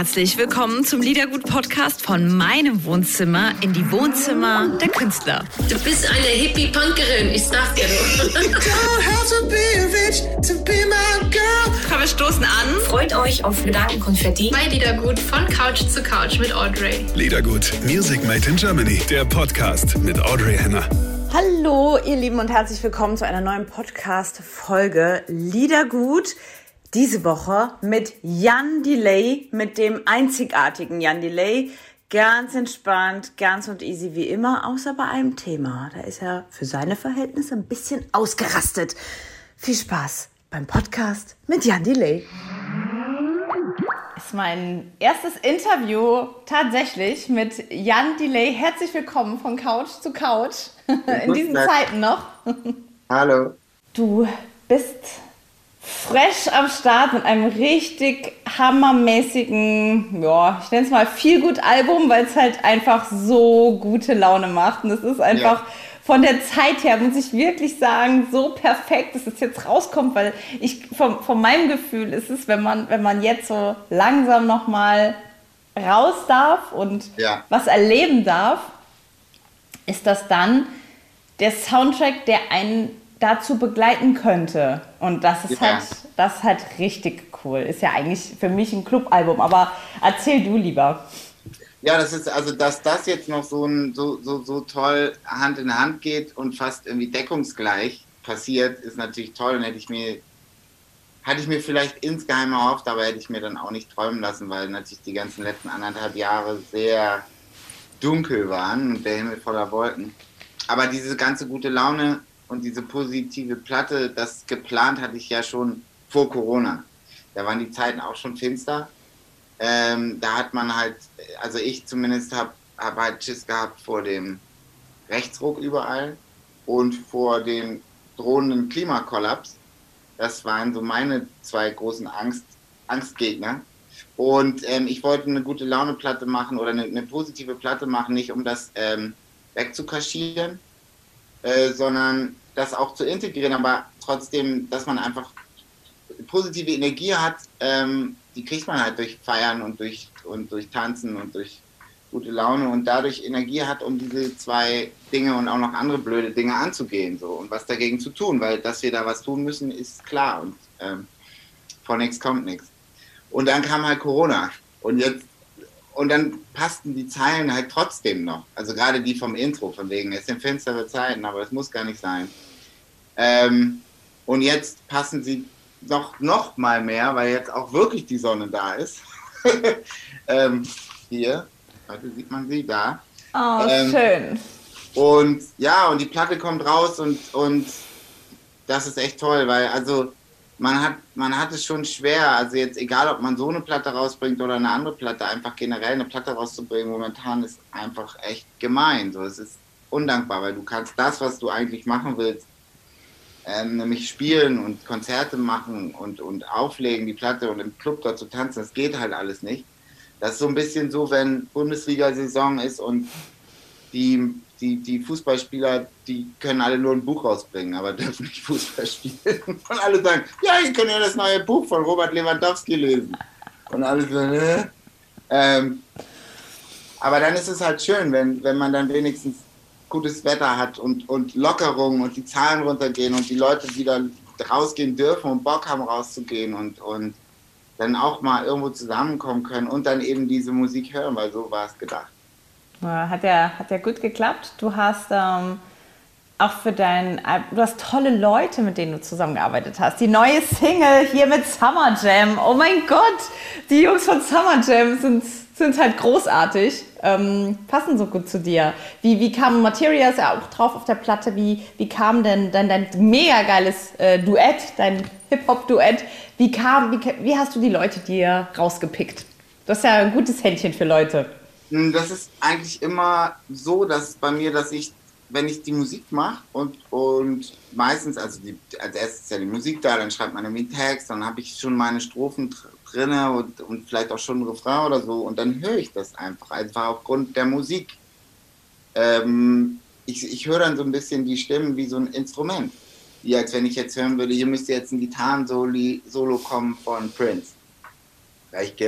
herzlich willkommen zum Liedergut-Podcast von meinem Wohnzimmer in die Wohnzimmer der Künstler. Du bist eine Hippie-Punkerin, ich sag dir Komm, wir stoßen an. Freut euch auf Gedankenkonfetti. Bei Liedergut von Couch zu Couch mit Audrey. Liedergut, Music Made in Germany, der Podcast mit Audrey Henner. Hallo, ihr Lieben, und herzlich willkommen zu einer neuen Podcast-Folge Liedergut. Diese Woche mit Jan Delay, mit dem einzigartigen Jan Delay. Ganz entspannt, ganz und easy wie immer, außer bei einem Thema. Da ist er für seine Verhältnisse ein bisschen ausgerastet. Viel Spaß beim Podcast mit Jan Delay. Ist mein erstes Interview tatsächlich mit Jan Delay. Herzlich willkommen von Couch zu Couch. In diesen Zeiten noch. Hallo. Du bist fresh am Start mit einem richtig hammermäßigen, ja, ich nenne es mal viel gut Album, weil es halt einfach so gute Laune macht. Und es ist einfach ja. von der Zeit her, muss ich wirklich sagen, so perfekt, dass es jetzt rauskommt, weil ich von, von meinem Gefühl ist es, wenn man, wenn man jetzt so langsam nochmal raus darf und ja. was erleben darf, ist das dann der Soundtrack, der einen dazu begleiten könnte. Und das ist, ja. halt, das ist halt richtig cool. Ist ja eigentlich für mich ein Clubalbum, aber erzähl du lieber. Ja, das ist also, dass das jetzt noch so, ein, so, so, so toll Hand in Hand geht und fast irgendwie deckungsgleich passiert, ist natürlich toll und hätte ich mir, hatte ich mir vielleicht insgeheim erhofft, aber hätte ich mir dann auch nicht träumen lassen, weil natürlich die ganzen letzten anderthalb Jahre sehr dunkel waren und der Himmel voller Wolken. Aber diese ganze gute Laune und diese positive Platte, das geplant hatte ich ja schon vor Corona. Da waren die Zeiten auch schon finster. Ähm, da hat man halt, also ich zumindest habe hab halt Schiss gehabt vor dem Rechtsruck überall und vor dem drohenden Klimakollaps. Das waren so meine zwei großen Angst, Angstgegner. Und ähm, ich wollte eine gute Laune-Platte machen oder eine, eine, positive Platte machen, nicht um das ähm, wegzukaschieren, äh, sondern das auch zu integrieren, aber trotzdem, dass man einfach positive Energie hat, ähm, die kriegt man halt durch Feiern und durch, und durch Tanzen und durch gute Laune und dadurch Energie hat, um diese zwei Dinge und auch noch andere blöde Dinge anzugehen so und was dagegen zu tun, weil dass wir da was tun müssen, ist klar und ähm, von nichts kommt nichts. Und dann kam halt Corona und jetzt und dann passten die Zeilen halt trotzdem noch. Also gerade die vom Intro, von wegen, es sind finstere Zeiten, aber es muss gar nicht sein. Ähm, und jetzt passen sie noch, noch mal mehr, weil jetzt auch wirklich die Sonne da ist. ähm, hier, heute sieht man sie da. Oh, ähm, schön. Und ja, und die Platte kommt raus und, und das ist echt toll, weil also man hat, man hat es schon schwer, also jetzt egal, ob man so eine Platte rausbringt oder eine andere Platte, einfach generell eine Platte rauszubringen, momentan ist einfach echt gemein. So, es ist undankbar, weil du kannst das, was du eigentlich machen willst, ähm, nämlich spielen und Konzerte machen und, und auflegen, die Platte und im Club dort zu tanzen, das geht halt alles nicht. Das ist so ein bisschen so, wenn Bundesliga-Saison ist und die die, die Fußballspieler, die können alle nur ein Buch rausbringen, aber dürfen nicht Fußball spielen. Und alle sagen, ja, ihr könnt ja das neue Buch von Robert Lewandowski lesen. Und alle sagen, äh. ähm, aber dann ist es halt schön, wenn, wenn man dann wenigstens gutes Wetter hat und, und Lockerung und die Zahlen runtergehen und die Leute wieder rausgehen dürfen und Bock haben rauszugehen und, und dann auch mal irgendwo zusammenkommen können und dann eben diese Musik hören, weil so war es gedacht. Hat ja, hat ja gut geklappt. Du hast ähm, auch für dein, du hast tolle Leute, mit denen du zusammengearbeitet hast. Die neue Single hier mit Summer Jam. Oh mein Gott, die Jungs von Summer Jam sind, sind halt großartig, ähm, passen so gut zu dir. Wie, wie kam Materia ist ja auch drauf auf der Platte. Wie, wie kam denn dein, dein mega geiles äh, Duett, dein Hip-Hop-Duett? Wie, kam, wie, wie hast du die Leute dir rausgepickt? Du hast ja ein gutes Händchen für Leute. Hm, das ist eigentlich immer so, dass bei mir, dass ich, wenn ich die Musik mache und, und meistens, also die, als erstes ist ja die Musik da, dann schreibt man irgendwie Text, dann habe ich schon meine Strophen drin und, und vielleicht auch schon ein Refrain oder so und dann höre ich das einfach, einfach aufgrund der Musik. Ähm, ich, ich höre dann so ein bisschen die Stimmen wie so ein Instrument. Wie als wenn ich jetzt hören würde, hier müsste jetzt ein Gitarren-Solo kommen von Prince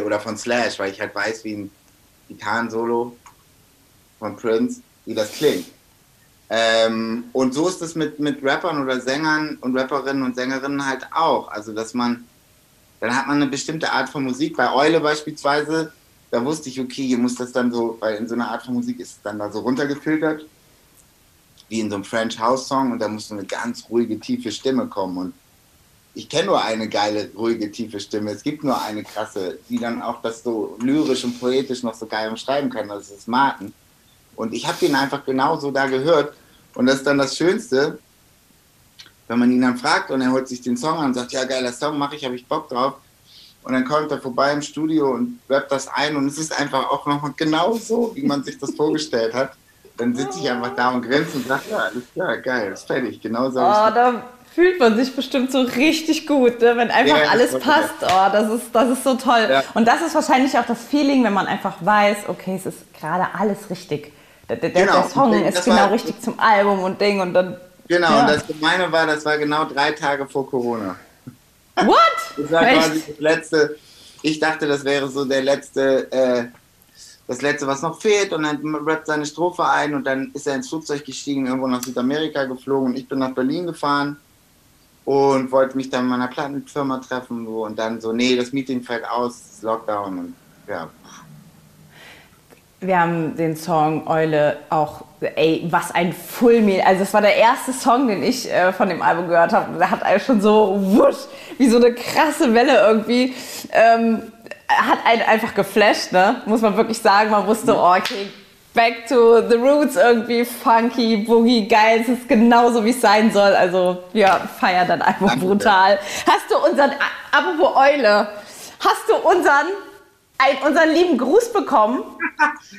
oder von Slash, weil ich halt weiß, wie ein Gitarrensolo von Prince, wie das klingt. Ähm, und so ist es mit, mit Rappern oder Sängern und Rapperinnen und Sängerinnen halt auch. Also, dass man, dann hat man eine bestimmte Art von Musik. Bei Eule beispielsweise, da wusste ich, okay, hier muss das dann so, weil in so einer Art von Musik ist es dann da so runtergefiltert, wie in so einem French House Song und da muss so eine ganz ruhige, tiefe Stimme kommen. Und ich kenne nur eine geile, ruhige, tiefe Stimme. Es gibt nur eine krasse, die dann auch das so lyrisch und poetisch noch so geil umschreiben kann. Das ist Martin. Und ich habe den einfach genauso da gehört. Und das ist dann das Schönste, wenn man ihn dann fragt und er holt sich den Song an und sagt, ja, geiler Song, mache ich, habe ich Bock drauf. Und dann kommt er vorbei im Studio und rappt das ein und es ist einfach auch nochmal genau so, wie man sich das vorgestellt hat. Dann sitze ich einfach da und grinse und sage, ja, alles klar, geil, ist fertig, genau so. Oh, ich's da fühlt man sich bestimmt so richtig gut, ne? wenn einfach Ja, alles passt. Oh, das ist, das ist so toll. Ja. Und das ist wahrscheinlich auch das Feeling, wenn man einfach weiß, okay, es ist gerade alles richtig. Der, der, Genau. der Song ist genau war- richtig zum Album und Ding und dann. Genau, Ja. und das Gemeine war, das war genau drei Tage vor Corona. What? Das war quasi Echt? das letzte, ich dachte, das wäre so der letzte, äh, das letzte, was noch fehlt und dann rappt seine Strophe ein und dann ist er ins Flugzeug gestiegen, irgendwo nach Südamerika geflogen und ich bin nach Berlin gefahren und wollte mich dann mit meiner Plattenfirma treffen so, und dann so, nee, das Meeting fällt aus, Lockdown und ja. Wir haben den Song Eule auch, ey, was ein Fullmeal. Also es war der erste Song, den ich äh, von dem Album gehört habe. Der hat einen schon so wusch, wie so eine krasse Welle irgendwie. Ähm, hat einen einfach geflasht, ne? Muss man wirklich sagen. Man wusste, oh, okay, back to the roots irgendwie, funky, boogie, geil. Es ist genauso, wie es sein soll. Also wir feiern Album Danke. brutal. Hast du unseren, apropos Eule, hast du unseren, ein, unseren lieben Gruß bekommen?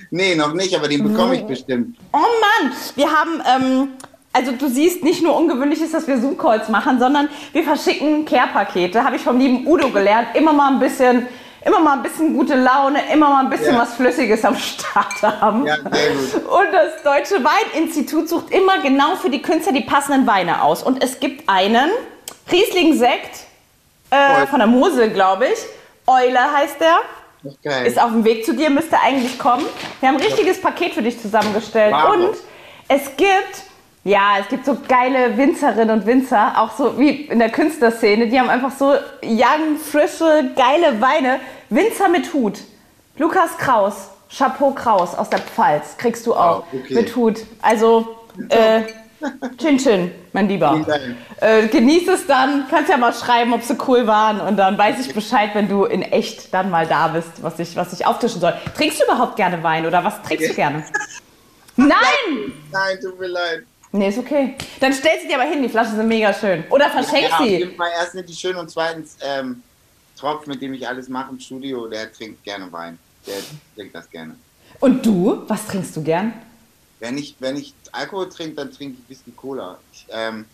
Nee, noch nicht, aber den bekomme ich bestimmt. Oh Mann, wir haben, ähm, also du siehst, nicht nur ungewöhnlich ist, dass wir Zoom-Calls machen, sondern wir verschicken Care-Pakete. Habe ich vom lieben Udo gelernt. Immer mal ein bisschen, immer mal ein bisschen gute Laune, immer mal ein bisschen Ja. was Flüssiges am Start haben. Ja. Und das Deutsche Weininstitut sucht immer genau für die Künstler die passenden Weine aus. Und es gibt einen Riesling-Sekt äh, von der Mosel, glaube ich. Eule heißt der. Ist geil. Ist auf dem Weg zu dir, müsste eigentlich kommen. Wir haben ein richtiges Paket für dich zusammengestellt. Bravo. Und es gibt, ja, es gibt so geile Winzerinnen und Winzer, auch so wie in der Künstlerszene, die haben einfach so young, frische, geile Weine. Winzer mit Hut. Lukas Kraus, Chapeau Kraus aus der Pfalz, kriegst du auch. Wow, okay. Mit Hut. Also, äh, Chin Chin, mein Lieber. Äh, genieß es dann, kannst ja mal schreiben, ob sie cool waren und dann weiß ich Bescheid, wenn du in echt dann mal da bist, was ich, was ich auftischen soll. Trinkst du überhaupt gerne Wein oder was trinkst du gerne? Nein! Nein, tut mir leid. Nee, ist okay. Dann stellst du dir aber hin, die Flaschen sind mega schön. Oder verschenk Ja, auf sie. jeden Fall erst nicht die schön und zweitens ähm, Tropf, mit dem ich alles mache im Studio, der trinkt gerne Wein. Der trinkt das gerne. Und du, was trinkst du gern? Wenn ich, wenn ich Alkohol trinke, dann trinke ich Whisky Cola. Ich, ähm,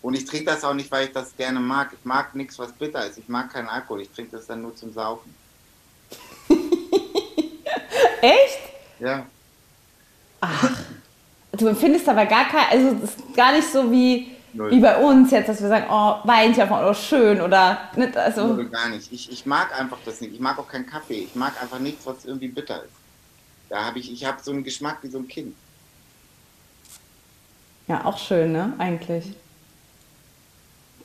und ich trinke das auch nicht, weil ich das gerne mag. Ich mag nichts, was bitter ist. Ich mag keinen Alkohol. Ich trinke das dann nur zum Saufen. Echt? Ja. Du empfindest aber gar kein, also es ist gar nicht so wie, Null. wie bei uns jetzt, dass wir sagen, oh, Weinchen oder schön oder nicht, also. Oder gar nicht. Ich, ich mag einfach das nicht. Ich mag auch keinen Kaffee. Ich mag einfach nichts, was irgendwie bitter ist. Da habe ich, ich habe so einen Geschmack wie so ein Kind. Ja, auch schön, ne? Eigentlich.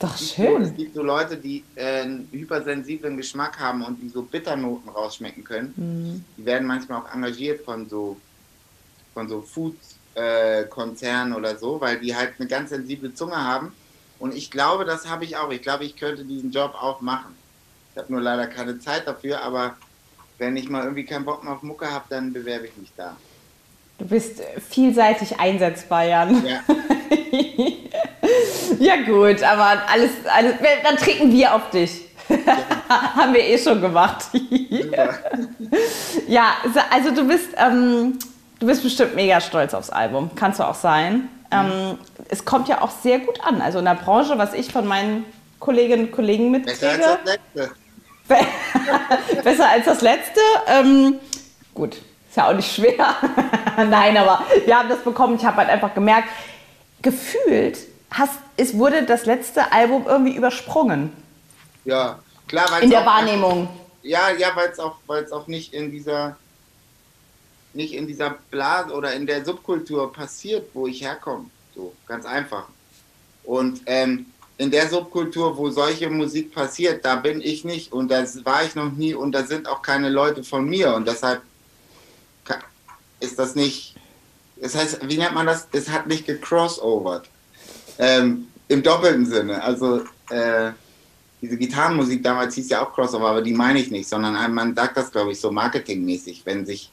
Doch Es schön. gibt so Leute, die äh, einen hypersensiblen Geschmack haben und die so Bitternoten rausschmecken können. Mhm. Die werden manchmal auch engagiert von so von so Food-Konzernen oder so, weil die halt eine ganz sensible Zunge haben. Und ich glaube, das habe ich auch. Ich glaube, ich könnte diesen Job auch machen. Ich habe nur leider keine Zeit dafür, aber wenn ich mal irgendwie keinen Bock mehr auf Mucke habe, dann bewerbe ich mich da. Du bist vielseitig einsetzbar, Jan. Ja, Ja gut, aber alles, alles dann trinken wir auf dich. Haben wir eh schon gemacht. ja, also du bist, ähm, du bist bestimmt mega stolz aufs Album. Kannst du auch sein. Ähm, es kommt ja auch sehr gut an. Also in der Branche, was ich von meinen Kolleginnen und Kollegen Besser als mitkriege. das letzte. Besser als das letzte. Ähm, gut, ist ja auch nicht schwer. Nein, aber wir haben das bekommen. Ich habe halt einfach gemerkt, gefühlt hast, es wurde das letzte Album irgendwie übersprungen Ja, klar, weil in der auch- Wahrnehmung. ja, ja, weil es auch, weil es auch nicht in dieser, nicht in dieser Blase oder in der Subkultur passiert, wo ich herkomme. So, ganz einfach. Und ähm, in der Subkultur, wo solche Musik passiert, da bin ich nicht und das war ich noch nie und da sind auch keine Leute von mir und deshalb ist das nicht, das heißt, wie nennt man das? Es hat nicht gecrossovert. Ähm, Im doppelten Sinne. Also äh, diese Gitarrenmusik damals hieß ja auch Crossover, aber die meine ich nicht, sondern man sagt das, glaube ich, so marketingmäßig, wenn sich,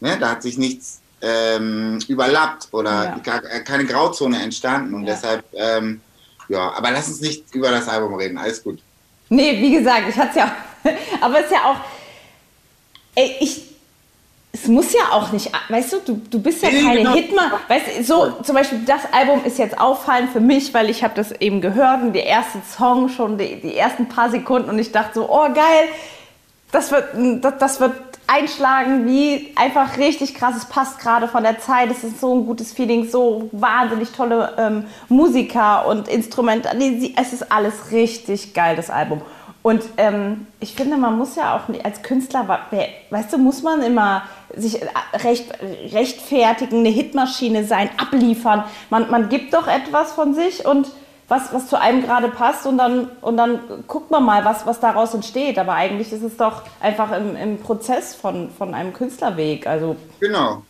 ne, da hat sich nichts ähm, überlappt oder ja. gar, keine Grauzone entstanden und ja. deshalb, ähm, ja, aber lass uns nicht über das Album reden, alles gut. Nee, wie gesagt, ich hatte es ja, aber es ist ja auch, ey, ich es muss ja auch nicht, weißt du, du, du bist ja nee, keine genau. Hitman. Weißt du, so zum Beispiel das Album ist jetzt auffallend für mich, weil ich habe das eben gehört und der erste Song schon die, die ersten paar Sekunden und ich dachte so, oh geil, das wird, das, das wird einschlagen wie einfach richtig krass. Es passt gerade von der Zeit. Es ist so ein gutes Feeling, so wahnsinnig tolle ähm, Musiker und Instrumente. Es ist alles richtig geil, das Album. Und ähm, ich finde, man muss ja auch als Künstler, weißt du, muss man immer sich äh, recht, rechtfertigen, eine Hitmaschine sein, abliefern. Man, man gibt doch etwas von sich und was, was zu einem gerade passt und dann, und dann guckt man mal, was, was daraus entsteht. Aber eigentlich ist es doch einfach im, im Prozess von, von einem Künstlerweg. Also genau.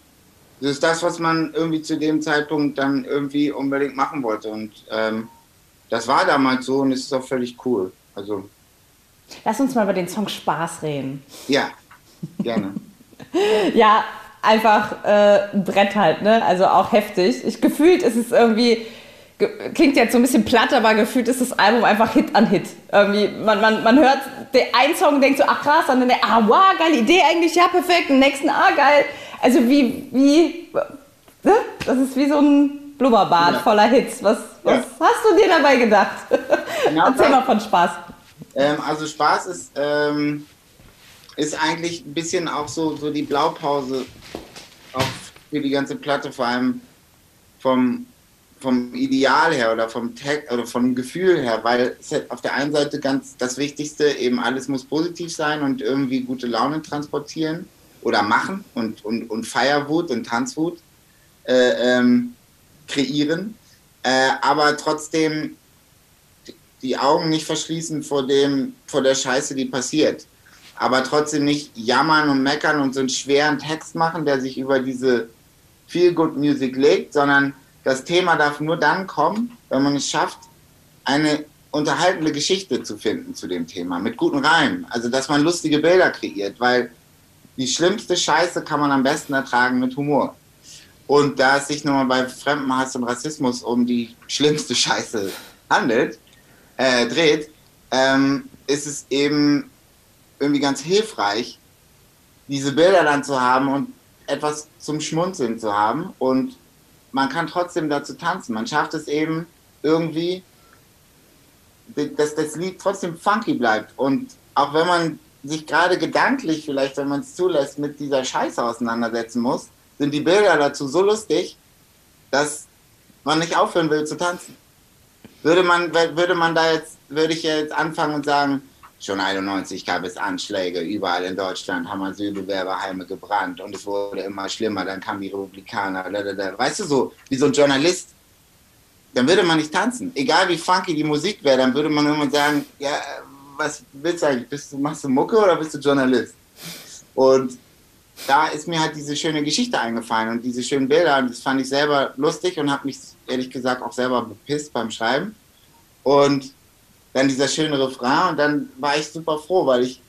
Das ist das, was man irgendwie zu dem Zeitpunkt dann irgendwie unbedingt machen wollte. Und ähm, das war damals so und es ist auch völlig cool. Also Lass uns mal über den Song Spaß reden. Ja, gerne. ja, einfach äh, ein Brett halt, ne? Also auch heftig. Ich gefühlt ist es irgendwie klingt jetzt so ein bisschen platt, aber gefühlt ist das Album einfach Hit an Hit. Irgendwie, man, man, man hört den einen Song und denkt so, ach krass, dann der, ah wow, geile Idee eigentlich, ja perfekt, den nächsten, ah geil. Also wie, wie, ne? das ist wie so ein Blubberbad ja. voller Hits. Was, was ja. hast du dir dabei gedacht? Genau Erzähl mal von Spaß. Ähm, also Spaß ist, ähm, ist eigentlich ein bisschen auch so, so die Blaupause auch für die ganze Platte, vor allem vom, vom Ideal her oder vom Tag oder vom Gefühl her, weil es halt auf der einen Seite ganz das Wichtigste, eben alles muss positiv sein und irgendwie gute Laune transportieren oder machen und, und, und Feierwut und Tanzwut äh, ähm, kreieren. Äh, aber trotzdem die Augen nicht verschließen vor dem, vor der Scheiße, die passiert. Aber trotzdem nicht jammern und meckern und so einen schweren Text machen, der sich über diese Feel Good Music legt, sondern das Thema darf nur dann kommen, wenn man es schafft, eine unterhaltende Geschichte zu finden zu dem Thema, mit guten Reimen. Also, dass man lustige Bilder kreiert, weil die schlimmste Scheiße kann man am besten ertragen mit Humor. Und da es sich nun mal bei Fremdenhass und Rassismus um die schlimmste Scheiße handelt, äh, dreht, ähm, ist es eben irgendwie ganz hilfreich, diese Bilder dann zu haben und etwas zum Schmunzeln zu haben. Und man kann trotzdem dazu tanzen. Man schafft es eben irgendwie, dass das Lied trotzdem funky bleibt. Und auch wenn man sich gerade gedanklich, vielleicht, wenn man es zulässt, mit dieser Scheiße auseinandersetzen muss, sind die Bilder dazu so lustig, dass man nicht aufhören will zu tanzen. Würde man, würde man da jetzt, würde ich jetzt anfangen und sagen, schon 91 gab es Anschläge, überall in Deutschland haben Asylbewerberheime gebrannt und es wurde immer schlimmer, dann kamen die Republikaner, weißt du so, wie so ein Journalist, dann würde man nicht tanzen. Egal wie funky die Musik wäre, dann würde man immer sagen, ja, was willst du eigentlich? Bist du, machst du Mucke oder bist du Journalist? Und da ist mir halt diese schöne Geschichte eingefallen und diese schönen Bilder. Und das fand ich selber lustig und habe mich ehrlich gesagt auch selber bepisst beim Schreiben. Und dann dieser schöne Refrain und dann war ich super froh, weil ich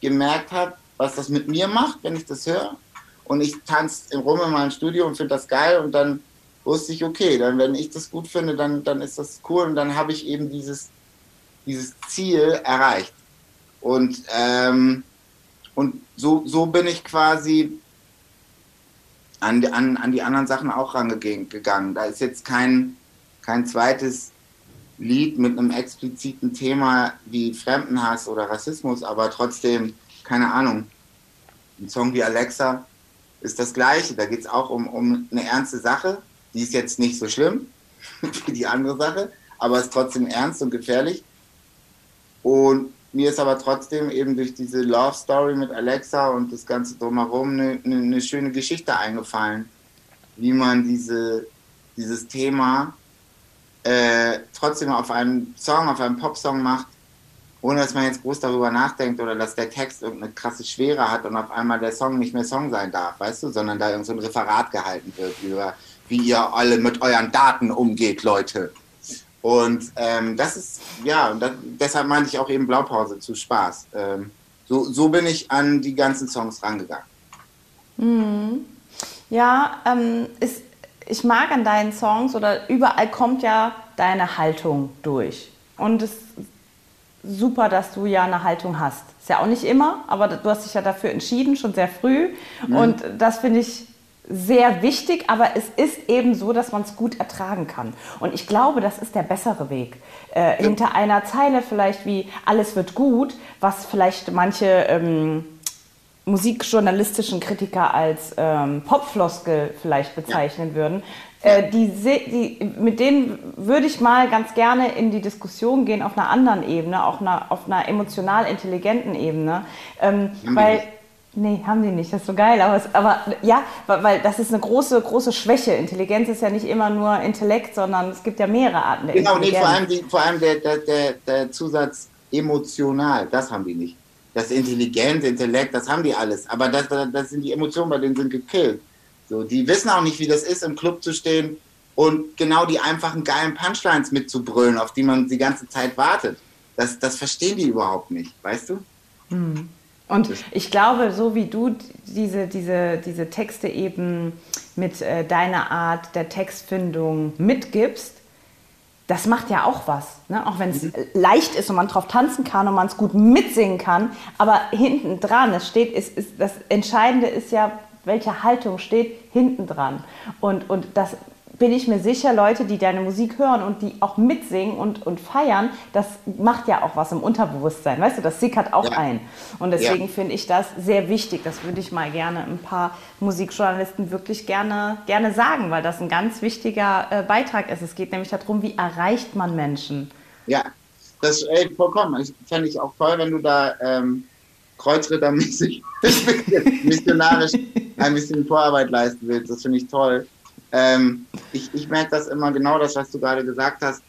gemerkt habe, was das mit mir macht, wenn ich das höre. Und ich tanze Rum in meinem Studio und finde das geil und dann wusste ich, okay, dann wenn ich das gut finde, dann, dann ist das cool und dann habe ich eben dieses, dieses Ziel erreicht. Und ähm, und so, so bin ich quasi an, an, an die anderen Sachen auch rangegangen. Da ist jetzt kein, kein zweites Lied mit einem expliziten Thema wie Fremdenhass oder Rassismus, aber trotzdem, keine Ahnung. Ein Song wie Alexa ist das gleiche. Da geht es auch um, um eine ernste Sache. Die ist jetzt nicht so schlimm wie die andere Sache, aber ist trotzdem ernst und gefährlich. Und mir ist aber trotzdem eben durch diese Love Story mit Alexa und das Ganze drumherum eine, eine, eine schöne Geschichte eingefallen, wie man diese, dieses Thema äh, trotzdem auf einen Song, auf einen Popsong macht, ohne dass man jetzt groß darüber nachdenkt oder dass der Text irgendeine krasse Schwere hat und auf einmal der Song nicht mehr Song sein darf, weißt du, sondern da irgend so ein Referat gehalten wird über, wie ihr alle mit euren Daten umgeht, Leute. Und ähm, das ist, ja, und das, deshalb meinte ich auch eben Blaupause zu Spaß. Ähm, so, so bin ich an die ganzen Songs rangegangen. Mhm. Ja, ähm, ist, ich mag an deinen Songs oder überall kommt ja deine Haltung durch. Und es ist super, dass du ja eine Haltung hast. Ist ja auch nicht immer, aber du hast dich ja dafür entschieden, schon sehr früh. Mhm. Und das finde ich sehr wichtig, aber es ist eben so, dass man es gut ertragen kann. Und ich glaube, das ist der bessere Weg. Äh, hinter einer Zeile vielleicht wie alles wird gut, was vielleicht manche ähm, musikjournalistischen Kritiker als ähm, Popfloskel vielleicht bezeichnen ja. würden, äh, die, die, mit denen würde ich mal ganz gerne in die Diskussion gehen auf einer anderen Ebene, auch einer, auf einer emotional intelligenten Ebene, ähm, weil Nee, haben die nicht. Das ist so geil. Aber, es, aber ja, weil das ist eine große, große Schwäche. Intelligenz ist ja nicht immer nur Intellekt, sondern es gibt ja mehrere Arten der genau, Intelligenz. Genau, nee, vor allem, die, vor allem der, der, der, der Zusatz emotional, das haben die nicht. Das Intelligenz, Intellekt, das haben die alles. Aber das, das sind die Emotionen, bei denen sind gekillt. So, die wissen auch nicht, wie das ist, im Club zu stehen und genau die einfachen geilen Punchlines mitzubrüllen, auf die man die ganze Zeit wartet. Das, das verstehen die überhaupt nicht, weißt du? Mhm. Und ich glaube, so wie du diese, diese, diese Texte eben mit äh, deiner Art der Textfindung mitgibst, das macht ja auch was. Ne? Auch wenn es mhm. leicht ist und man drauf tanzen kann und man es gut mitsingen kann. Aber hinten dran, es steht, ist, ist, das Entscheidende ist ja, welche Haltung steht hinten dran. Und, und das bin ich mir sicher, Leute, die deine Musik hören und die auch mitsingen und, und feiern, das macht ja auch was im Unterbewusstsein. Weißt du, das sickert auch ja. ein. Und deswegen ja. finde ich das sehr wichtig. Das würde ich mal gerne ein paar Musikjournalisten wirklich gerne, gerne sagen, weil das ein ganz wichtiger äh, Beitrag ist. Es geht nämlich darum, wie erreicht man Menschen. Ja, das ey, vollkommen. Ich fände ich auch toll, wenn du da ähm, kreuzrittermäßig missionarisch ein bisschen Vorarbeit leisten willst. Das finde ich toll. Ähm, ich ich merke das immer genau, das, was du gerade gesagt hast,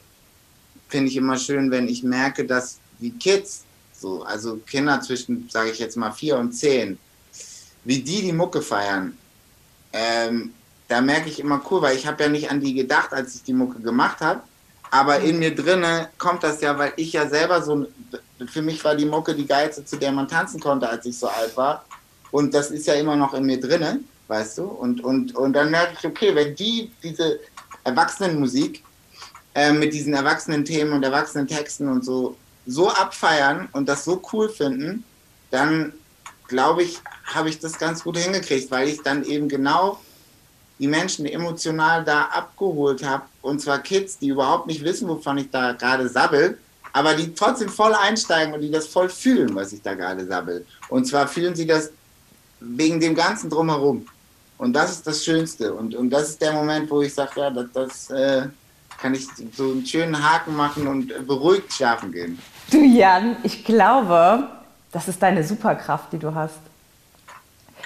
finde ich immer schön, wenn ich merke, dass die Kids, so, also Kinder zwischen, sage ich jetzt mal, vier und zehn, wie die die Mucke feiern, ähm, da merke ich immer cool, weil ich habe ja nicht an die gedacht, als ich die Mucke gemacht habe, aber in mir drinne kommt das ja, weil ich ja selber so, für mich war die Mucke die geilste, zu der man tanzen konnte, als ich so alt war. Und das ist ja immer noch in mir drinne weißt du? Und, und, und dann merke ich, okay, wenn die diese Erwachsenenmusik äh, mit diesen erwachsenen Themen und erwachsenen Texten und so so abfeiern und das so cool finden, dann glaube ich, habe ich das ganz gut hingekriegt, weil ich dann eben genau die Menschen emotional da abgeholt habe. Und zwar Kids, die überhaupt nicht wissen, wovon ich da gerade sabbel, aber die trotzdem voll einsteigen und die das voll fühlen, was ich da gerade sabbel. Und zwar fühlen sie das wegen dem Ganzen drumherum. Und das ist das Schönste. Und, und das ist der Moment, wo ich sage, ja, das, das äh, kann ich so einen schönen Haken machen und beruhigt schlafen gehen. Du Jan, ich glaube, das ist deine Superkraft, die du hast.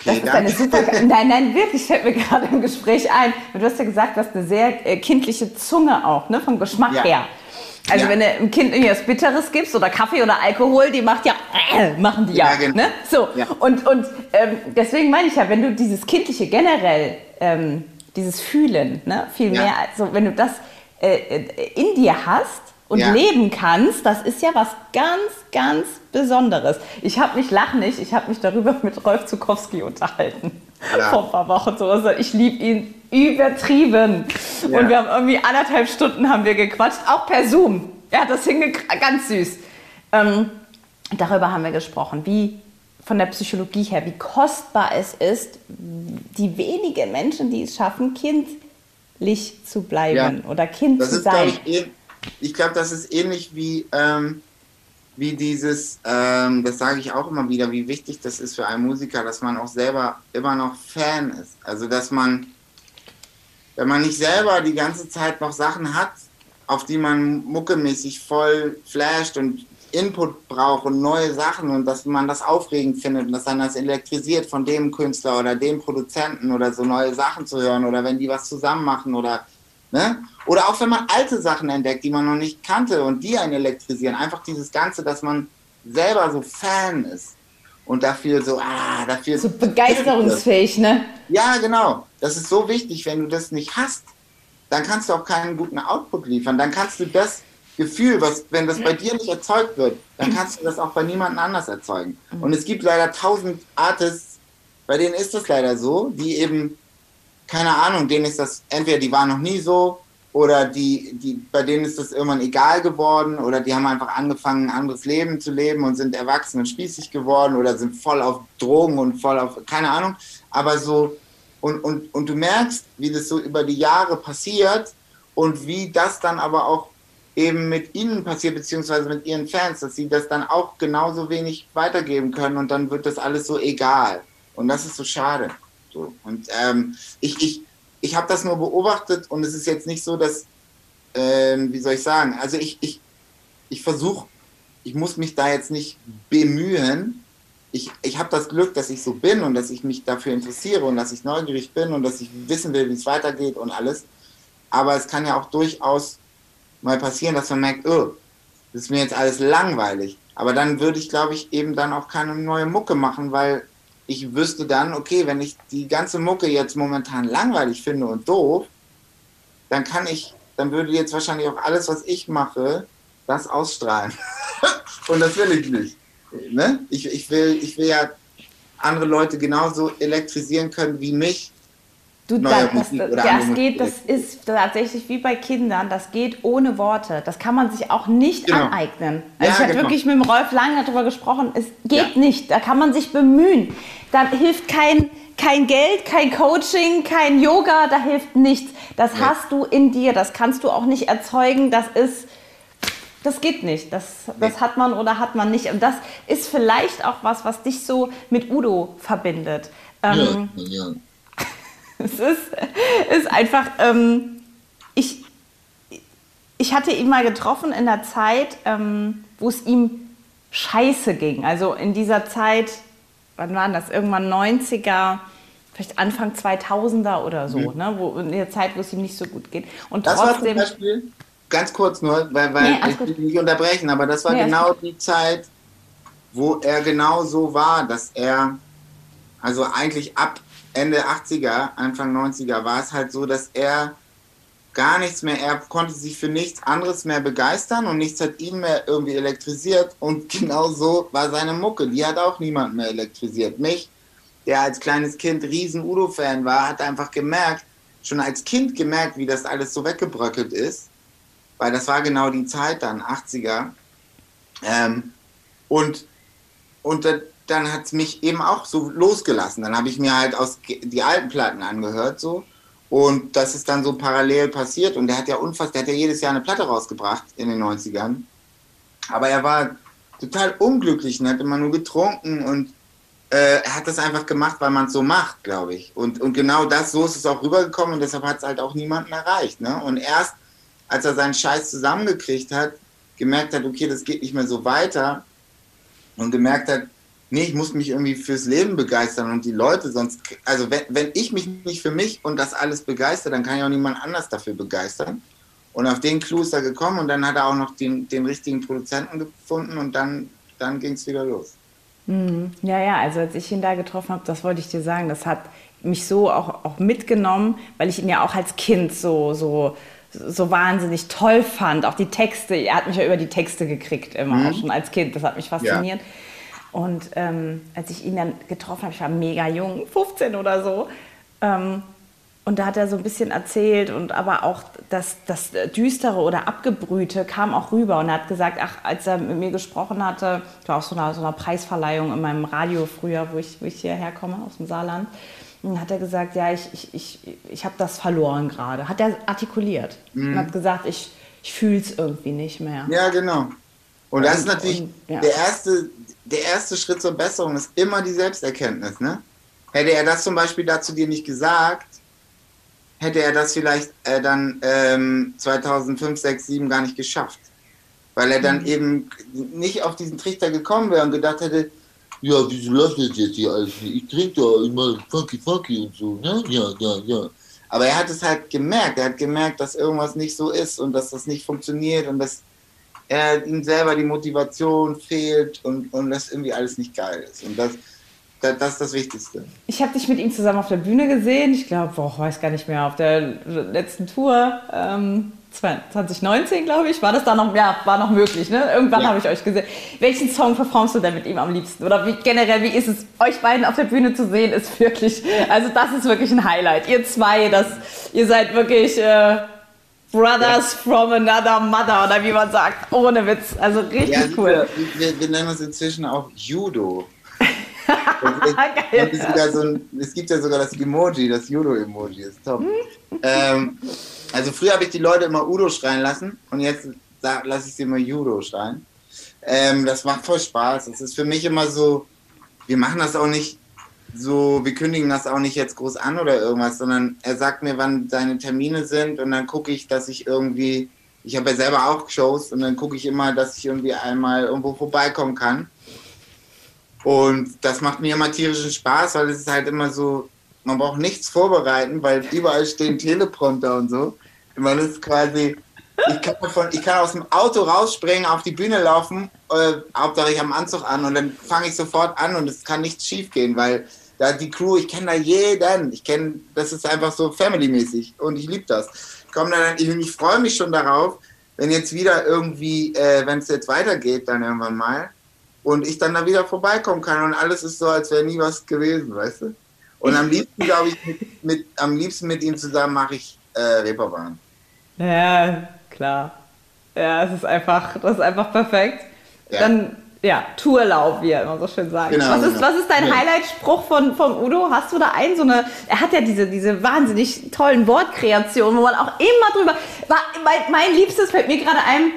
Das ist deine Superkraft. Nein, nein, wirklich fällt mir gerade im Gespräch ein. Du hast ja gesagt, du hast eine sehr äh, kindliche Zunge auch, ne, vom Geschmack ja. her. Also ja. wenn du einem Kind irgendwie was Bitteres gibst oder Kaffee oder Alkohol, die macht ja, äh, machen die ja. ja genau. ne? So. Ja. Und, und ähm, deswegen meine ich ja, wenn du dieses Kindliche generell, ähm, dieses Fühlen, ne, viel mehr, also wenn du das äh, äh, in dir hast und leben kannst, das ist ja was ganz, ganz Besonderes. Ich habe mich, lach nicht, ich habe mich darüber mit Rolf Zukowski unterhalten. Vor ein paar Wochen. So. Ich liebe ihn übertrieben. Ja. Und wir haben irgendwie anderthalb Stunden haben wir gequatscht, auch per Zoom. Er hat das hingekriegt, ganz süß. Ähm, darüber haben wir gesprochen, wie von der Psychologie her, wie kostbar es ist, die wenigen Menschen, die es schaffen, kindlich zu bleiben ja. oder Kind das zu ist, sein. Ich, eh, ich glaube, das ist ähnlich wie, ähm, wie dieses, ähm, das sage ich auch immer wieder, wie wichtig das ist für einen Musiker, dass man auch selber immer noch Fan ist. Also, dass man wenn man nicht selber die ganze Zeit noch Sachen hat, auf die man muckemäßig voll flasht und Input braucht und neue Sachen und dass man das aufregend findet und dass dann das elektrisiert von dem Künstler oder dem Produzenten oder so neue Sachen zu hören oder wenn die was zusammen machen oder ne? Oder auch wenn man alte Sachen entdeckt, die man noch nicht kannte und die einen elektrisieren. Einfach dieses Ganze, dass man selber so Fan ist und dafür so, ah, dafür. So begeisterungsfähig, ne? Ja, genau. Das ist so wichtig, wenn du das nicht hast, dann kannst du auch keinen guten Output liefern. Dann kannst du das Gefühl, was, wenn das bei dir nicht erzeugt wird, dann kannst du das auch bei niemandem anders erzeugen. Und es gibt leider tausend Artists, bei denen ist das leider so, die eben, keine Ahnung, denen ist das, entweder die waren noch nie so, oder die, die, bei denen ist das irgendwann egal geworden oder die haben einfach angefangen, ein anderes Leben zu leben und sind erwachsen und spießig geworden oder sind voll auf Drogen und voll auf, keine Ahnung, aber so, und, und, und du merkst, wie das so über die Jahre passiert und wie das dann aber auch eben mit ihnen passiert, beziehungsweise mit ihren Fans, dass sie das dann auch genauso wenig weitergeben können und dann wird das alles so egal. Und das ist so schade. So. Und ähm, ich, ich, ich habe das nur beobachtet und es ist jetzt nicht so, dass, ähm, wie soll ich sagen, also ich, ich, ich versuche, ich muss mich da jetzt nicht bemühen. Ich, ich habe das Glück, dass ich so bin und dass ich mich dafür interessiere und dass ich neugierig bin und dass ich wissen will, wie es weitergeht und alles. Aber es kann ja auch durchaus mal passieren, dass man merkt, oh, das ist mir jetzt alles langweilig. Aber dann würde ich, glaube ich, eben dann auch keine neue Mucke machen, weil ich wüsste dann, okay, wenn ich die ganze Mucke jetzt momentan langweilig finde und doof, dann kann ich, dann würde jetzt wahrscheinlich auch alles, was ich mache, das ausstrahlen. und das will ich nicht. Ne? Ich, ich, will, ich will ja andere Leute genauso elektrisieren können wie mich. Du, das, das, das geht, das ist tatsächlich wie bei Kindern, das geht ohne Worte. Das kann man sich auch nicht genau. aneignen. Also ja, ich habe genau. wirklich mit dem Rolf lange darüber gesprochen, es geht ja. nicht. Da kann man sich bemühen. Da hilft kein, kein Geld, kein Coaching, kein Yoga, da hilft nichts. Das ja. hast du in dir, das kannst du auch nicht erzeugen. Das ist, das geht nicht. Das, das hat man oder hat man nicht. Und das ist vielleicht auch was, was dich so mit Udo verbindet. Ähm, ja, ja es ist, ist einfach, ähm, ich, ich hatte ihn mal getroffen in der Zeit, ähm, wo es ihm scheiße ging. Also in dieser Zeit, wann waren das? Irgendwann 90er, vielleicht Anfang 2000er oder so, mhm. ne? wo, in der Zeit, wo es ihm nicht so gut geht. Und das trotzdem, war zum Beispiel, ganz kurz nur, weil, weil nee, ich will nicht unterbrechen, aber das war nee, genau die Zeit, wo er genau so war, dass er, also eigentlich ab Ende 80er, Anfang 90er war es halt so, dass er gar nichts mehr, er konnte sich für nichts anderes mehr begeistern und nichts hat ihn mehr irgendwie elektrisiert und genau so war seine Mucke, die hat auch niemand mehr elektrisiert. Mich, der als kleines Kind riesen Udo-Fan war, hat einfach gemerkt, schon als Kind gemerkt, wie das alles so weggebröckelt ist, weil das war genau die Zeit dann, 80er. Ähm, und, und dann hat es mich eben auch so losgelassen. Dann habe ich mir halt aus die alten Platten angehört so und das ist dann so parallel passiert und der hat ja unfassbar, der hat ja jedes Jahr eine Platte rausgebracht in den 90ern. Aber er war total unglücklich und hat immer nur getrunken und äh, er hat das einfach gemacht, weil man es so macht, glaube ich. Und, und genau das, so ist es auch rübergekommen und deshalb hat es halt auch niemanden erreicht. Ne? Und erst als er seinen Scheiß zusammengekriegt hat, gemerkt hat, okay, das geht nicht mehr so weiter und gemerkt hat, nee, ich muss mich irgendwie fürs Leben begeistern und die Leute sonst, also wenn, wenn ich mich nicht für mich und das alles begeister, dann kann ja auch niemand anders dafür begeistern. Und auf den Clou ist er gekommen und dann hat er auch noch den, den richtigen Produzenten gefunden und dann, dann ging es wieder los. Mhm. Ja, ja, also als ich ihn da getroffen habe, das wollte ich dir sagen, das hat mich so auch, auch mitgenommen, weil ich ihn ja auch als Kind so, so, so wahnsinnig toll fand. Auch die Texte, er hat mich ja über die Texte gekriegt, immer mhm. auch schon als Kind, das hat mich fasziniert. Ja. Und ähm, als ich ihn dann getroffen habe, ich war mega jung, 15 oder so. Ähm, und da hat er so ein bisschen erzählt und aber auch das, das Düstere oder Abgebrühte kam auch rüber. Und er hat gesagt, ach, als er mit mir gesprochen hatte, ich war auf so einer, so einer Preisverleihung in meinem Radio früher, wo ich, wo ich hierher komme, aus dem Saarland. Und hat er gesagt, ja, ich, ich, ich, ich habe das verloren gerade. Hat er artikuliert. Mhm. Und hat gesagt, ich, ich fühle es irgendwie nicht mehr. Ja, genau. Und das ist natürlich und, ja. der erste, der erste Schritt zur Besserung ist immer die Selbsterkenntnis. Ne? Hätte er das zum Beispiel dazu dir nicht gesagt, hätte er das vielleicht äh, dann ähm, 2005, 6, 7 gar nicht geschafft. weil er dann eben nicht auf diesen Trichter gekommen wäre und gedacht hätte, ja, wieso läuft das jetzt hier alles nicht? Ich trinke doch immer funky funky und so, ne? Ja, ja, ja. Aber er hat es halt gemerkt, er hat gemerkt, dass irgendwas nicht so ist und dass das nicht funktioniert und dass er ihm selber die Motivation fehlt und, und dass irgendwie alles nicht geil ist. Und das, das, das ist das Wichtigste. Ich habe dich mit ihm zusammen auf der Bühne gesehen. Ich glaube, ich weiß gar nicht mehr, auf der letzten Tour. Ähm 2019, glaube ich, war das da noch, ja, war noch möglich, ne? Irgendwann ja. habe ich euch gesehen. Welchen Song performst du denn mit ihm am liebsten? Oder wie, generell, wie ist es, euch beiden auf der Bühne zu sehen, ist wirklich, also das ist wirklich ein Highlight. Ihr zwei, das, ihr seid wirklich äh, Brothers ja. from another mother, oder wie man sagt, ohne Witz. Also richtig ja, cool. Wir, wir, nennen uns inzwischen auch Judo. Geil, so ein, es gibt ja sogar das Emoji, das Judo-Emoji, ist top. Hm? ähm, also früher habe ich die Leute immer Udo schreien lassen und jetzt lasse ich sie immer Judo schreien. Ähm, das macht voll Spaß. Es ist für mich immer so, wir machen das auch nicht so, wir kündigen das auch nicht jetzt groß an oder irgendwas, sondern er sagt mir, wann seine Termine sind und dann gucke ich, dass ich irgendwie, ich habe ja selber auch Shows und dann gucke ich immer, dass ich irgendwie einmal irgendwo vorbeikommen kann. Und das macht mir immer tierischen Spaß, weil es ist halt immer so, man braucht nichts vorbereiten, weil überall stehen Teleprompter und so. Man ist quasi, ich kann, von, ich kann aus dem Auto rausspringen, auf die Bühne laufen, äh, Hauptsache ich habe einen Anzug an und dann fange ich sofort an und es kann nichts schief gehen, weil da die Crew, ich kenne da jeden, ich kenne, das ist einfach so family-mäßig und ich liebe das. Ich komme dann, ich, ich freue mich schon darauf, wenn jetzt wieder irgendwie, äh, wenn es jetzt weitergeht, dann irgendwann mal und ich dann da wieder vorbeikommen kann und alles ist so, als wäre nie was gewesen, weißt du? Und am liebsten, glaube ich, mit, mit, am liebsten mit ihm zusammen mache ich äh, Reeperbahn. Ja, klar. Ja, es ist einfach, das ist einfach perfekt. Ja. Dann, ja, Tourlaub, wie er immer so schön sagt. Genau, was, ist, genau. was ist dein ja. Highlight-Spruch von, von Udo? Hast du da einen? So eine, er hat ja diese, diese wahnsinnig tollen Wortkreationen, wo man auch immer drüber. War, mein, mein Liebstes fällt mir gerade ein: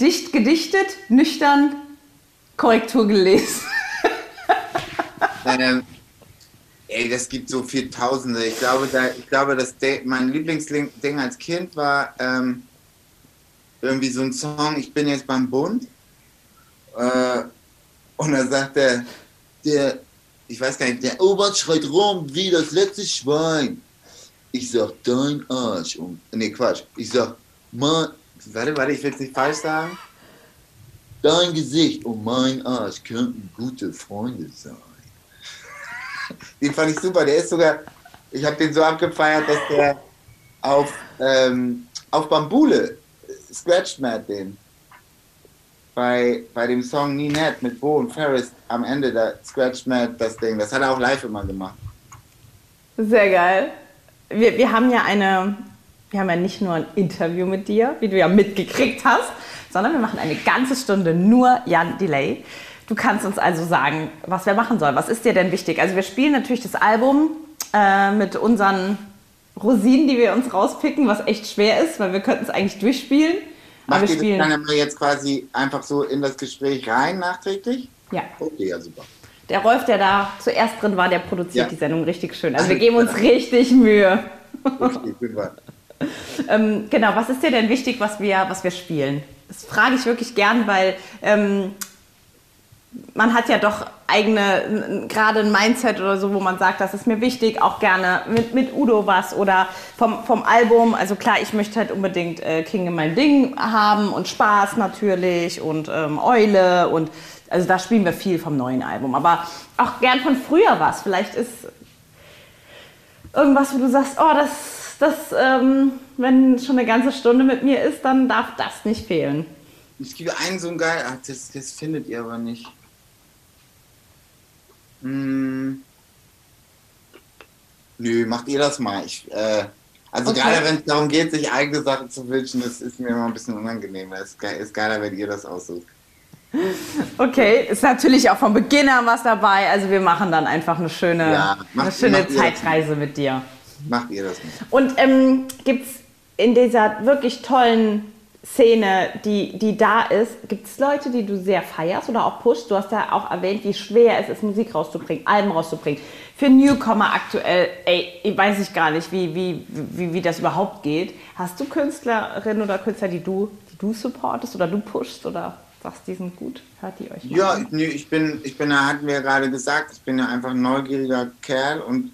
dicht gedichtet, nüchtern, Korrektur gelesen. ähm, ey, das gibt so viel Tausende. Ich glaube, da, ich glaube, dass mein Lieblingsding als Kind war ähm, irgendwie so ein Song, ich bin jetzt beim Bund. Äh, und da sagt der, der, ich weiß gar nicht, der Obert schreit rum wie das letzte Schwein. Ich sag, dein Arsch. Und, nee, Quatsch. Ich sag, mein, warte, warte, ich will es nicht falsch sagen. Dein Gesicht und mein Arsch könnten gute Freunde sein. Den fand ich super. Der ist sogar, ich habe den so abgefeiert, dass der auf, ähm, auf Bambule scratcht Matt den. Bei, bei dem Song Nie Nett mit Bo und Ferris am Ende, da scratcht Matt das Ding. Das hat er auch live immer gemacht. Sehr geil. Wir, wir haben ja eine, wir haben ja nicht nur ein Interview mit dir, wie du ja mitgekriegt hast, sondern wir machen eine ganze Stunde nur Jan Delay. Du kannst uns also sagen, was wir machen sollen. Was ist dir denn wichtig? Also wir spielen natürlich das Album äh, mit unseren Rosinen, die wir uns rauspicken, was echt schwer ist, weil wir könnten es eigentlich durchspielen. Macht ihr spielen... das dann jetzt quasi einfach so in das Gespräch rein nachträglich? Ja. Okay, ja super. Der Rolf, der da zuerst drin war, der produziert ja. die Sendung richtig schön. Also wir geben uns richtig Mühe. Ähm, genau, was ist dir denn wichtig, was wir, was wir spielen? Das frage ich wirklich gern, weil ähm, man hat ja doch eigene, gerade ein Mindset oder so, wo man sagt, das ist mir wichtig, auch gerne mit, mit Udo was oder vom, vom Album. Also klar, ich möchte halt unbedingt äh, King in mein Ding haben und Spaß natürlich und ähm, Eule und also da spielen wir viel vom neuen Album. Aber auch gern von früher was. Vielleicht ist irgendwas, wo du sagst, oh, das, das, ähm, wenn schon eine ganze Stunde mit mir ist, dann darf das nicht fehlen. Es gibt einen so ein geil, das, das findet ihr aber nicht. Hm. Nö, macht ihr das mal. Ich, äh, also okay. gerade wenn es darum geht, sich eigene Sachen zu wünschen, das ist mir immer ein bisschen unangenehm. Es ist, ist geiler, wenn ihr das aussucht. Okay, ist natürlich auch von Beginn an was dabei. Also wir machen dann einfach eine schöne, ja, macht, eine schöne Zeitreise mit dir. Macht ihr das nicht. Und ähm, gibt es in dieser wirklich tollen Szene, die, die da ist, gibt es Leute, die du sehr feierst oder auch pusht? Du hast ja auch erwähnt, wie schwer es ist, Musik rauszubringen, Alben rauszubringen. Für Newcomer aktuell, ey, ich weiß ich gar nicht, wie, wie, wie, wie das überhaupt geht. Hast du Künstlerinnen oder Künstler, die du, die du supportest oder du pushst oder sagst, die sind gut? Hört die euch mal Ja, nee, ich bin, ich bin, hatten wir ja gerade gesagt, ich bin ja einfach ein neugieriger Kerl und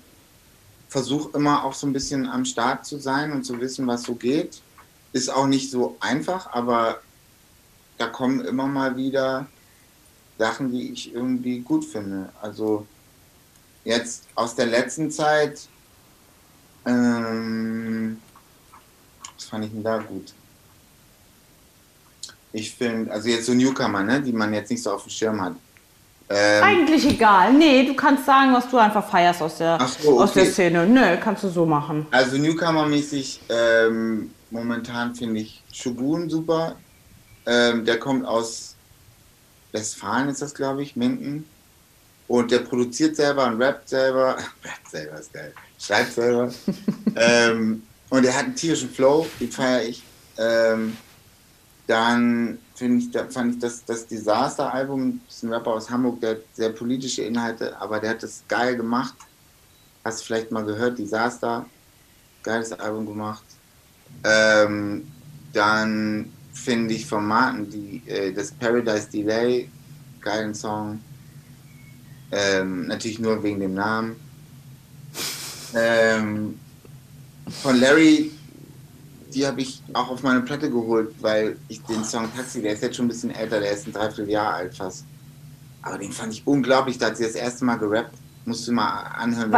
versuche immer auch so ein bisschen am Start zu sein und zu wissen, was so geht. Ist auch nicht so einfach, aber da kommen immer mal wieder Sachen, die ich irgendwie gut finde. Also jetzt aus der letzten Zeit, ähm, was fand ich denn da gut? Ich finde, also jetzt so Newcomer, ne, die man jetzt nicht so auf dem Schirm hat. Ähm, Eigentlich egal. Nee, du kannst sagen, was du einfach feierst aus der, so, aus der okay. Szene. Nö, kannst du so machen. Also Newcomer-mäßig, ähm, momentan finde ich Shogun super. Ähm, der kommt aus Westfalen, ist das, glaube ich, Minden. Und der produziert selber und rappt selber. rappt selber ist geil. Schreibt selber. ähm, und er hat einen tierischen Flow, den feiere ich. Ähm, dann finde ich, da fand ich das, das Disaster-Album, das ist ein Rapper aus Hamburg, der hat sehr politische Inhalte, aber der hat das geil gemacht. Hast du vielleicht mal gehört, Disaster, geiles Album gemacht. Ähm, dann finde ich von Martin die, äh, das Paradise Delay, geilen Song. Ähm, natürlich nur wegen dem Namen. Ähm, von Larry, die habe ich auch auf meine Platte geholt, weil ich den Song Taxi, der ist jetzt schon ein bisschen älter, der ist ein Dreivierteljahr alt fast. Aber den fand ich unglaublich, da hat sie das erste Mal gerappt. Musst du mal anhören,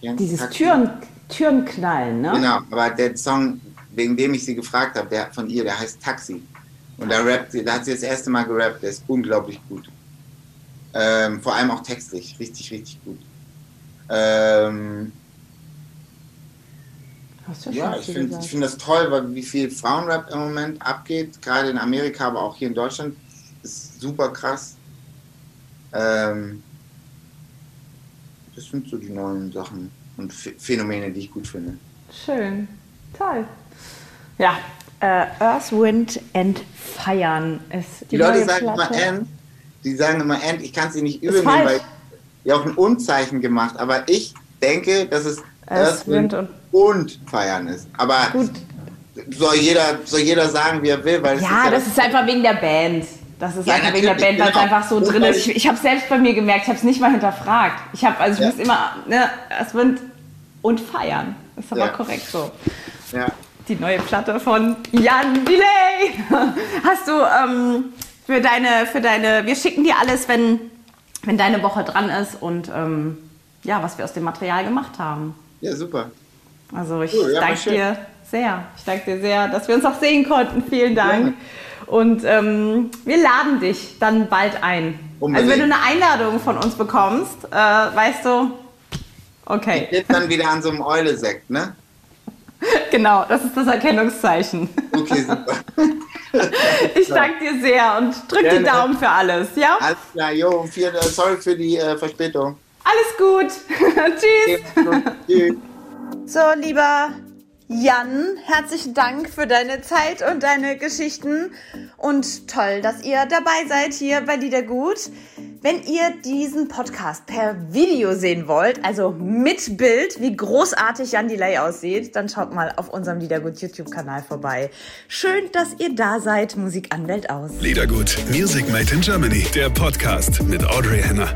wenn du. Dieses Taxi. Türen, Türenknallen, ne? Genau, aber der Song, wegen dem ich sie gefragt habe, der von ihr, der heißt Taxi. Und da rappt sie, da hat sie das erste Mal gerappt, der ist unglaublich gut. Ähm, vor allem auch textlich, richtig, richtig gut. Ähm, ja, ich finde find das toll, weil wie viel Frauenrap im Moment abgeht, gerade in Amerika, aber auch hier in Deutschland, ist super krass. Ähm, das sind so die neuen Sachen und Ph- Phänomene, die ich gut finde. Schön. Toll. Ja, äh, Earth, Wind and Feiern ist die, Die Leute neue sagen immer. End, die sagen immer End, ich kann es ihnen nicht übel nehmen, weil ich auch ein Unzeichen gemacht, aber ich denke, dass es Earth, Wind und und Feiern ist. Aber Gut. soll jeder, soll jeder sagen, wie er will, weil es Ja, ist das ist einfach wegen der Band. Das ist Ja, einfach wegen der Band, weil es genau. einfach so drin ist. Ich, ich habe selbst bei mir gemerkt, ich habe es nicht mal hinterfragt. Ich habe, also ich Ja. muss immer, ne, Earth, Wind und Feiern. Ist aber Ja. korrekt so. ja. Die neue Platte von Jan Delay. Hast du ähm, für deine, für deine, wir schicken dir alles, wenn, wenn deine Woche dran ist und ähm, ja, was wir aus dem Material gemacht haben. ja, super. Also ich Cool, ja, danke dir sehr. Ich danke dir sehr, dass wir uns auch sehen konnten. Vielen Dank. Gerne. Und ähm, wir laden dich dann bald ein. Unbedingt. Also wenn du eine Einladung von uns bekommst, äh, weißt du, okay, Jetzt dann wieder an so einem Eule-Sekt, ne? genau, das ist das Erkennungszeichen. Okay, super. Ich danke dir sehr und drück die Gerne. Daumen für alles, ja? Alles klar, jo, viel, äh, sorry für die äh, Verspätung. Alles gut. Tschüss. Tschüss. So, lieber Jan, herzlichen Dank für deine Zeit und deine Geschichten. Und toll, dass ihr dabei seid hier bei Liedergut. Wenn ihr diesen Podcast per Video sehen wollt, also mit Bild, wie großartig Jan Delay aussieht, dann schaut mal auf unserem Liedergut YouTube-Kanal vorbei. Schön, dass ihr da seid. Musik an Welt aus. Liedergut, Music Made in Germany, der Podcast mit Audrey Henner.